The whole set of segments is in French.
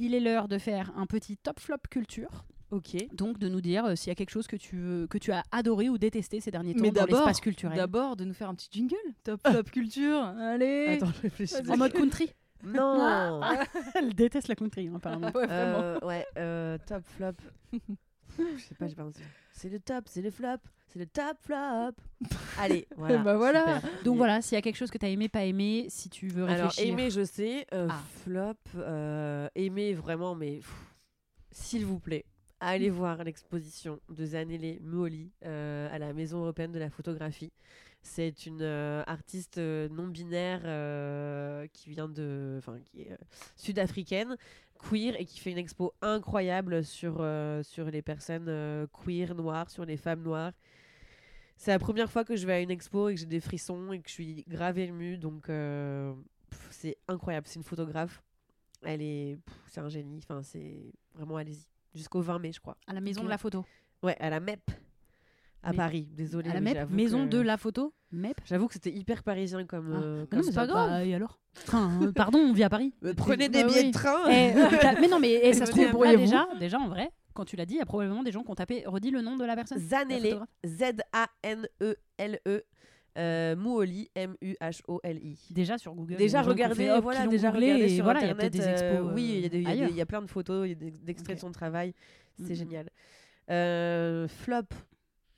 Il est l'heure de faire un petit top flop culture. Ok. Donc de nous dire euh, s'il y a quelque chose que tu, veux- que tu as adoré ou détesté ces derniers temps Mais dans d'abord, l'espace culturel. D'abord, de nous faire un petit jingle. Top, top culture. Allez. Attends, je réfléchis. En mode country. Non Elle déteste la country, hein, apparemment. Ouais, vraiment. Euh, Ouais, euh, top flop. Je sais pas, j'ai pas. C'est le top, c'est le flop, c'est le top flop. Allez, voilà. bah voilà. super. Donc voilà, s'il y a quelque chose que tu as aimé, pas aimé, si tu veux Alors, réfléchir. aimer, je sais. euh, Ah. Flop, euh, aimer vraiment, mais s'il vous plaît, allez voir l'exposition de Zanelle Muoli euh, à la Maison européenne de la photographie. C'est une euh, artiste euh, non binaire euh, qui vient de, enfin, qui est sud-africaine, queer et qui fait une expo incroyable sur sur les personnes queer noires, sur les femmes noires. C'est la première fois que je vais à une expo et que j'ai des frissons et que je suis grave émue, donc c'est incroyable. C'est une photographe. Elle est, c'est un génie. Enfin, c'est vraiment allez-y. Jusqu'au 20 mai, je crois. À la maison de la photo. Ouais, à la MEP à Mais- Paris. Désolée. à la oui, MEP, j'avoue maison que- de la photo MEP J'avoue que c'était hyper parisien comme. Ah. euh, comme non, mais c'est pas grave. Bah, et alors? Enfin, euh, Pardon, on vit à Paris. Mais prenez Bah des billets oui. de train. Eh, euh, mais non, mais eh, ça se trouve, là, déjà, déjà, en vrai, quand tu l'as dit, il y a probablement des gens qui ont tapé, redit le nom de la personne. photographe. Z-A-N-E-L-E, euh, Muoli, M-U-H-O-L-I. Déjà sur Google. Déjà regardez, fait, hop, voilà, déjà regardez sur voilà, il y a internet. peut-être des expos. euh, oui, il y, a y y plein de photos, il y a des des extraits Ok. de son travail. C'est Mhm. génial. Euh, flop.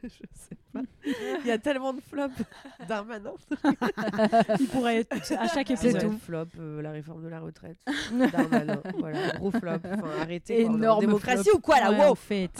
Je sais pas. Il y a tellement de flops. Darmanin. Il pourrait être à chaque Ouais, épisode. flop, euh, la réforme de la retraite. Darmanin. voilà, gros flop. Enfin, arrêtez. Énorme démocratie flop. ou quoi là Ouais, wow en fait.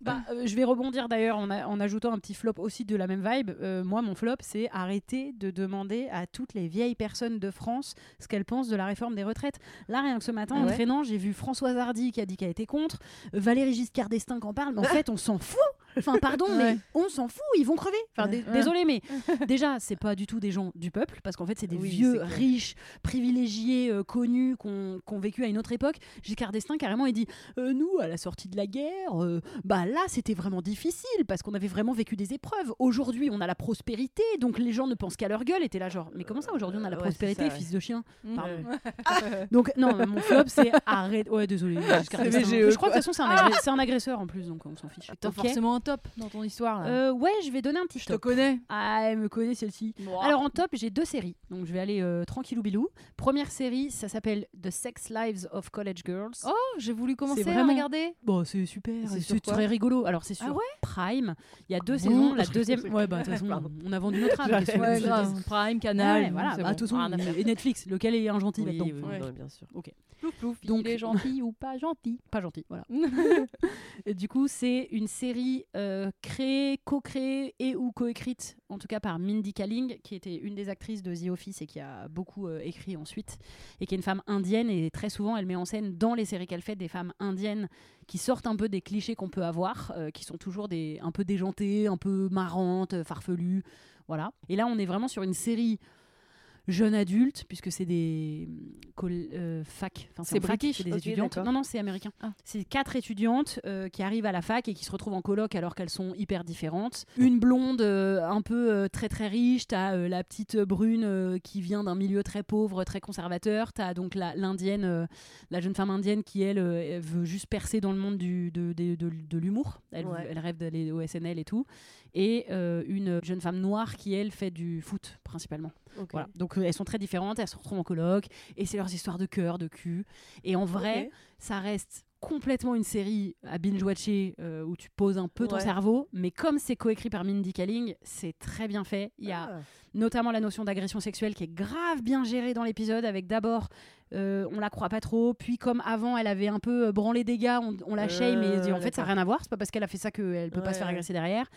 Bah, euh, je vais rebondir d'ailleurs en, a- en ajoutant un petit flop aussi de la même vibe. Euh, moi, mon flop, c'est arrêter de demander à toutes les vieilles personnes de France ce qu'elles pensent de la réforme des retraites. Là, rien que ce matin, Ah en ouais traînant, j'ai vu Françoise Hardy qui a dit qu'elle était contre, Valérie Giscard d'Estaing qui en parle, mais en fait, on s'en fout. Enfin, pardon, mais on s'en fout, ils vont crever. Enfin, désolé, mais déjà, c'est pas du tout des gens du peuple, parce qu'en fait, c'est des Oui, vieux, riches, privilégiés, euh, connus, qui ont qui ont vécu à une autre époque. Giscard d'Estaing, carrément, il dit euh, Nous, à la sortie de la guerre, euh, bah là, c'était vraiment difficile, parce qu'on avait vraiment vécu des épreuves. Aujourd'hui, on a la prospérité, donc les gens ne pensent qu'à leur gueule. Et t'es là, genre, mais comment ça, aujourd'hui, on a la Ouais, prospérité, ouais. fils de chien? Mm. Pardon. Ouais. Donc, non, mon flop, c'est arrête. Ouais, désolé, Je crois que de toute façon, c'est un, agresseur en plus, donc on s'en fiche. T'as Ok. forcément top dans ton histoire. Là. Euh, ouais, je vais donner un petit je te top. connais. Ah, elle me connaît celle-ci. Alors en top, j'ai deux séries. Donc je vais aller euh, tranquillou bilou. Première série, ça s'appelle The Sex Lives of College Girls. Oh, j'ai voulu commencer à vraiment- regarder. Bon, c'est super, C'est très rigolo. Alors c'est sur Ah ouais Prime. Il y a deux bon saisons. La Je deuxième, ouais bah de toute façon, on a vendu notre âme. Ouais, je grave. Prime, Canal. Ouais, voilà, bah, bon. de toute façon, Rien à faire. et Netflix, lequel est un gentil Oui, là-dedans oui, Ouais. bien sûr. Plouf, plouf, Donc- il est gentil ou pas gentil. Pas gentil, voilà. Et du coup, c'est une série euh, créée, co-créée et ou coécrite, en tout cas par Mindy Kaling, qui était une des actrices de The Office et qui a beaucoup euh, écrit ensuite, et qui est une femme indienne. Et très souvent, elle met en scène dans les séries qu'elle fait des femmes indiennes qui sortent un peu des clichés qu'on peut avoir, euh, qui sont toujours un peu déjantées, un peu marrantes, farfelues. Voilà. Et là, on est vraiment sur une série jeune adulte, puisque c'est des col- euh, fac. Enfin, C'est fac, c'est des ok, étudiantes. d'accord. Non, non, c'est américain. Ah. C'est quatre étudiantes euh, qui arrivent à la fac et qui se retrouvent en coloc alors qu'elles sont hyper différentes. Une blonde euh, un peu euh, très très riche, t'as la petite brune qui vient d'un milieu très pauvre, très conservateur. T'as donc la- l'indienne, la jeune femme indienne qui elle, elle veut juste percer dans le monde du, de, de, de- de l'humour. Elle, Ouais. elle rêve d'aller au SNL et tout. Et une jeune femme noire qui elle fait du foot principalement. Voilà. Donc euh, elles sont très différentes, elles se retrouvent en coloc et c'est leurs histoires de cœur, de cul. Et en vrai, ça reste complètement une série à binge-watcher euh, où tu poses un peu ton Ouais. cerveau, mais comme c'est coécrit par Mindy Kaling, c'est très bien fait. Il y a Ah. notamment la notion d'agression sexuelle qui est grave bien gérée dans l'épisode, avec d'abord, euh, on la croit pas trop, puis comme avant, elle avait un peu branlé des gars, on, on la shame, et Euh, dit, en fait, ça n'a rien à voir, c'est pas parce qu'elle a fait ça qu'elle peut pas se faire agresser derrière.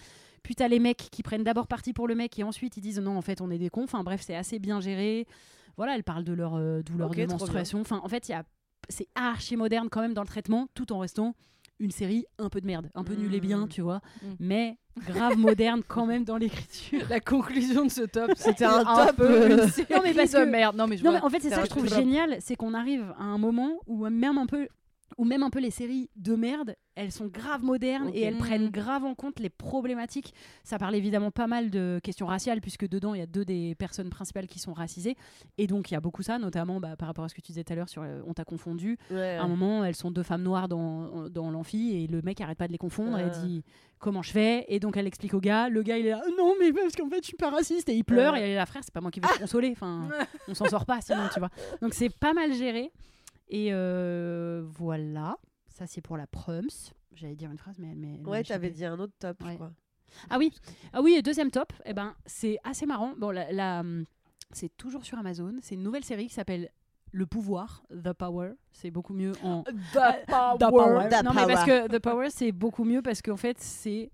Puis t'as les mecs qui prennent d'abord parti pour le mec et ensuite ils disent non, en fait, on est des cons. Enfin bref, c'est assez bien géré. Voilà, elle parle de leur euh, douleur Ok, de menstruation. Enfin, en fait, il y a c'est archi moderne quand même dans le traitement, tout en restant une série un peu de merde, un peu nulle et bien, Mm. tu vois, Mm. mais grave moderne quand même dans l'écriture. La conclusion de ce top, c'était un un, top, peu euh, une série Non, mais parce de que- merde. Non mais je Non, vois. mais en fait, c'est ça que je trouve top. génial, c'est qu'on arrive à un moment où même un peu ou même un peu les séries de merde, elles sont grave modernes et elles prennent grave en compte les problématiques. Ça parle évidemment pas mal de questions raciales puisque dedans il y a deux des personnes principales qui sont racisées et donc il y a beaucoup ça, notamment bah, par rapport à ce que tu disais tout à l'heure sur euh, on t'a confondu. Ouais. À un moment, elles sont deux femmes noires dans, dans l'amphi et le mec arrête pas de les confondre et Ah. dit comment je fais? Et donc elle explique au gars. Le gars il est là non mais parce qu'en fait je suis pas raciste et il pleure et elle est là frère c'est pas moi qui vais te consoler. Enfin on s'en sort pas sinon tu vois. Donc c'est pas mal géré et euh, voilà. Ça c'est pour la prums. J'allais dire une phrase mais elle m'est. Ouais, t'avais dit un autre top, je crois. Ah oui, ah oui, et deuxième top, eh ben, c'est assez marrant. Bon, la, la, c'est toujours sur Amazon. C'est une nouvelle série qui s'appelle Le Pouvoir, The Power. C'est beaucoup mieux en. The The Power. The non, mais parce Power. que The Power, c'est beaucoup mieux parce qu'en fait, c'est.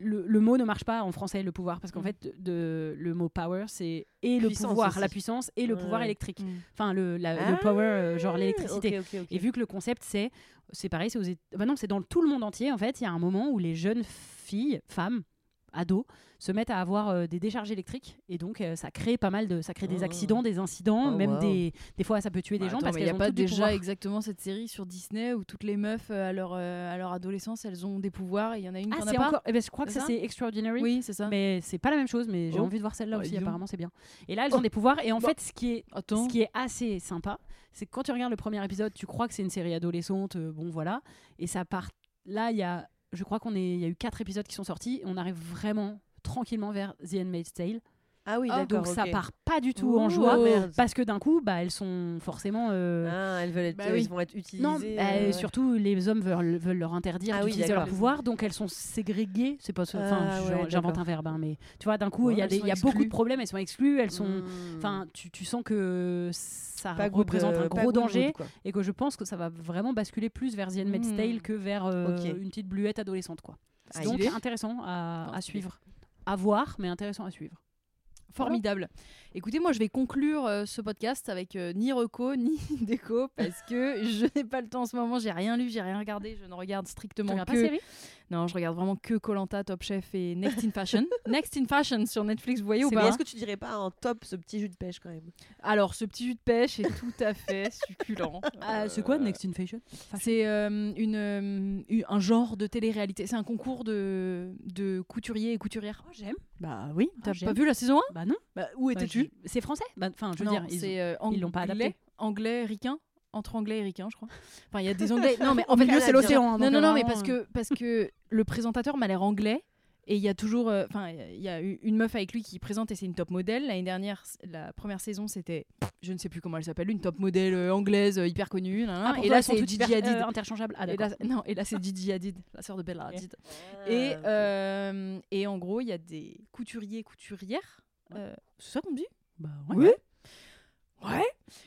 Le, le mot ne marche pas en français, le pouvoir, parce qu'en Mm. fait, de, le mot power, c'est et le pouvoir, aussi. la puissance, et le Ouais, pouvoir électrique. Mm. Enfin, le, la- Ah, le power, euh, genre l'électricité. Et vu que le concept, c'est, c'est pareil, c'est aux bah non, c'est dans tout le monde entier. En fait, il y a un moment où les jeunes filles, femmes, ados, se mettent à avoir euh, des décharges électriques et donc euh, ça crée pas mal de, ça crée des Oh. accidents, des incidents, Oh, même wow. des, des fois ça peut tuer des Bah, gens attends, parce mais qu'elles y a pas déjà exactement cette série sur Disney où toutes les meufs euh, à leur euh, à leur adolescence elles ont des pouvoirs et il y en a une qui Ah, en a pas. encore. eh ben, je crois que C'est ça ça c'est Extraordinary. Oui, c'est ça. Mais c'est pas la même chose, mais j'ai Oh. envie de voir celle-là Bah, aussi, apparemment c'est bien. Et là, elles ont des pouvoirs, et en Bah. fait, ce qui est Attends. Ce qui est assez sympa, c'est que quand tu regardes le premier épisode, tu crois que c'est une série adolescente, bon voilà, et ça part. Là, il y a, je crois qu'on est, y a eu quatre épisodes qui sont sortis, et on arrive vraiment tranquillement vers The Handmaid's Tale. Ah oui, Ah, d'accord. Donc ça part pas du tout en joie, merde. parce que d'un coup, bah elles sont forcément. euh, Ah, elles veulent être, Bah elles vont être utilisées. non, bah, euh, surtout les hommes veulent, veulent leur interdire Ah oui, d'utiliser leur pouvoir, donc elles sont ségrégées. C'est pas, enfin, Ah ouais, j'invente un verbe, hein, mais tu vois, d'un coup, il y a, y beaucoup de problèmes, elles sont exclues, elles sont, hmm, enfin, tu, tu sens que ça pas représente euh, un gros danger et que je pense que ça va vraiment basculer plus vers The Handmaid's Mm. Tale que vers euh, une petite bluette adolescente quoi. Donc intéressant à, suivre, à voir, mais intéressant à suivre. Formidable. Écoutez, moi je vais conclure euh, ce podcast avec euh, ni reco ni déco parce que je n'ai pas le temps en ce moment, j'ai rien lu, j'ai rien regardé, je ne regarde strictement que pas série? Non, je regarde vraiment que Colanta, Top Chef et Next in Fashion. Next in Fashion sur Netflix, vous voyez ou Mais pas est-ce que tu dirais pas en top ce petit jus de pêche quand même Alors, ce petit jus de pêche est tout à fait succulent. Ah, C'est quoi Euh, Next in Fashion? C'est euh, une, euh, un genre de télé-réalité. C'est un concours de, de couturiers et couturières. Oh, J'aime. Bah oui. T'as ah, j'aime. pas vu la saison 1 Bah non. bah, Où Bah, étais-tu C'est français? Bah, Enfin, je veux Non, dire, ils euh, l'ont pas anglais- adapté. Anglais, ricain entre anglais et ricain, je crois. Enfin, il y a des anglais. Non, mais en fait, milieu, c'est l'océan, hein, Non, non, non, euh, mais parce que, parce que le présentateur m'a l'air anglais. Et il y a toujours, euh, enfin, il y a une meuf avec lui qui présente et c'est une top modèle. L'année dernière, la première saison, c'était, je ne sais plus comment elle s'appelle, une top modèle euh, anglaise euh, hyper connue. nan, nan. Ah, pour et là, c'est hyper, Hadid. euh. Ah et là, non, et là, c'est Gigi Hadid, la sœur de Bella. Hadid. Ah, Et, euh, et en gros, il y a des couturiers, couturières. euh, c'est ça qu'on dit? Bah Ouais. Ouais.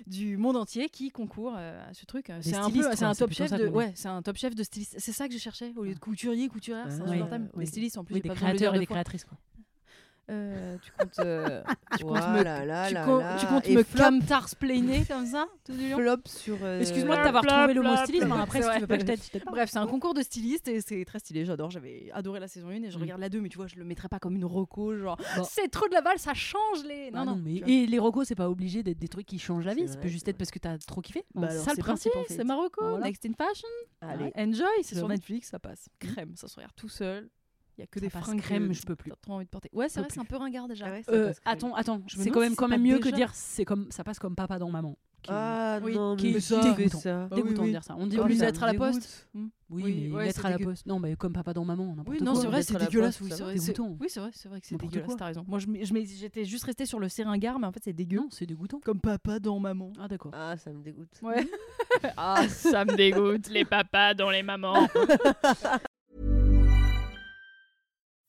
Du monde entier qui concourt euh, à ce truc. C'est un peu, c'est top chef de, ouais, c'est un top chef de styliste. C'est ça que je cherchais au lieu de couturier, couturière, c'est Ah, insupportable. Des stylistes en plus, Oui, des de créateurs et des fois. créatrices quoi. Euh, tu comptes, euh, tu comptes me, là là tu là comptes- là. tu comptes Et me flop- camtarsplainer comme ça tout du long flop sur. euh, Excuse-moi de t'avoir trouvé le mot stylisme. Après, si tu veux pas que je pas. Bref, c'est un concours de stylistes et c'est très stylé, j'adore. J'avais adoré la saison 1 et je Mm. regarde la 2, mais tu vois, je le mettrais pas comme une reco, genre Bon. c'est trop de la balle, ça change les. Ah Non, non, mais tu vois. et les recos c'est pas obligé d'être des trucs qui changent la vie, C'est peut juste être parce que t'as trop kiffé. Bah c'est ça le principe. C'est Marocco, Ah. Next in Fashion. Allez. Enjoy, c'est sur. Netflix, ça passe. Crème, ça se regarde tout seul. Il y a que Ça des fringues crème, que je peux plus. T'as trop envie de porter. Ouais, c'est vrai, c'est un peu ringard déjà. Ah ouais, Euh, attends, attends, c'est quand même si quand c'est même mieux que déjà- dire c'est comme ça passe comme papa dans maman. qui est- Ah Oui, non, qui mais est ça. dégoûtant. ça. Oui, dégoûtant oui. de dire ça. On dit Oh, plus ça lettre à la poste. Hmm. Oui, Oui, mais ouais, lettre c'est à la poste. Non, mais comme papa dans maman, n'importe Oui, quoi. non, c'est vrai, c'est dégueulasse. Oui, c'est vrai. c'est- Dégoûtant. Oui, c'est vrai, c'est vrai que c'est dégueulasse. T'as raison. Moi, j'étais juste restée sur le seringar, mais en fait, c'est dégueu. Non, c'est dégoûtant. Comme papa dans maman. Ah d'accord. Ah, ça me dégoûte. Ouais. ah, ça me dégoûte, les papas dans les mamans.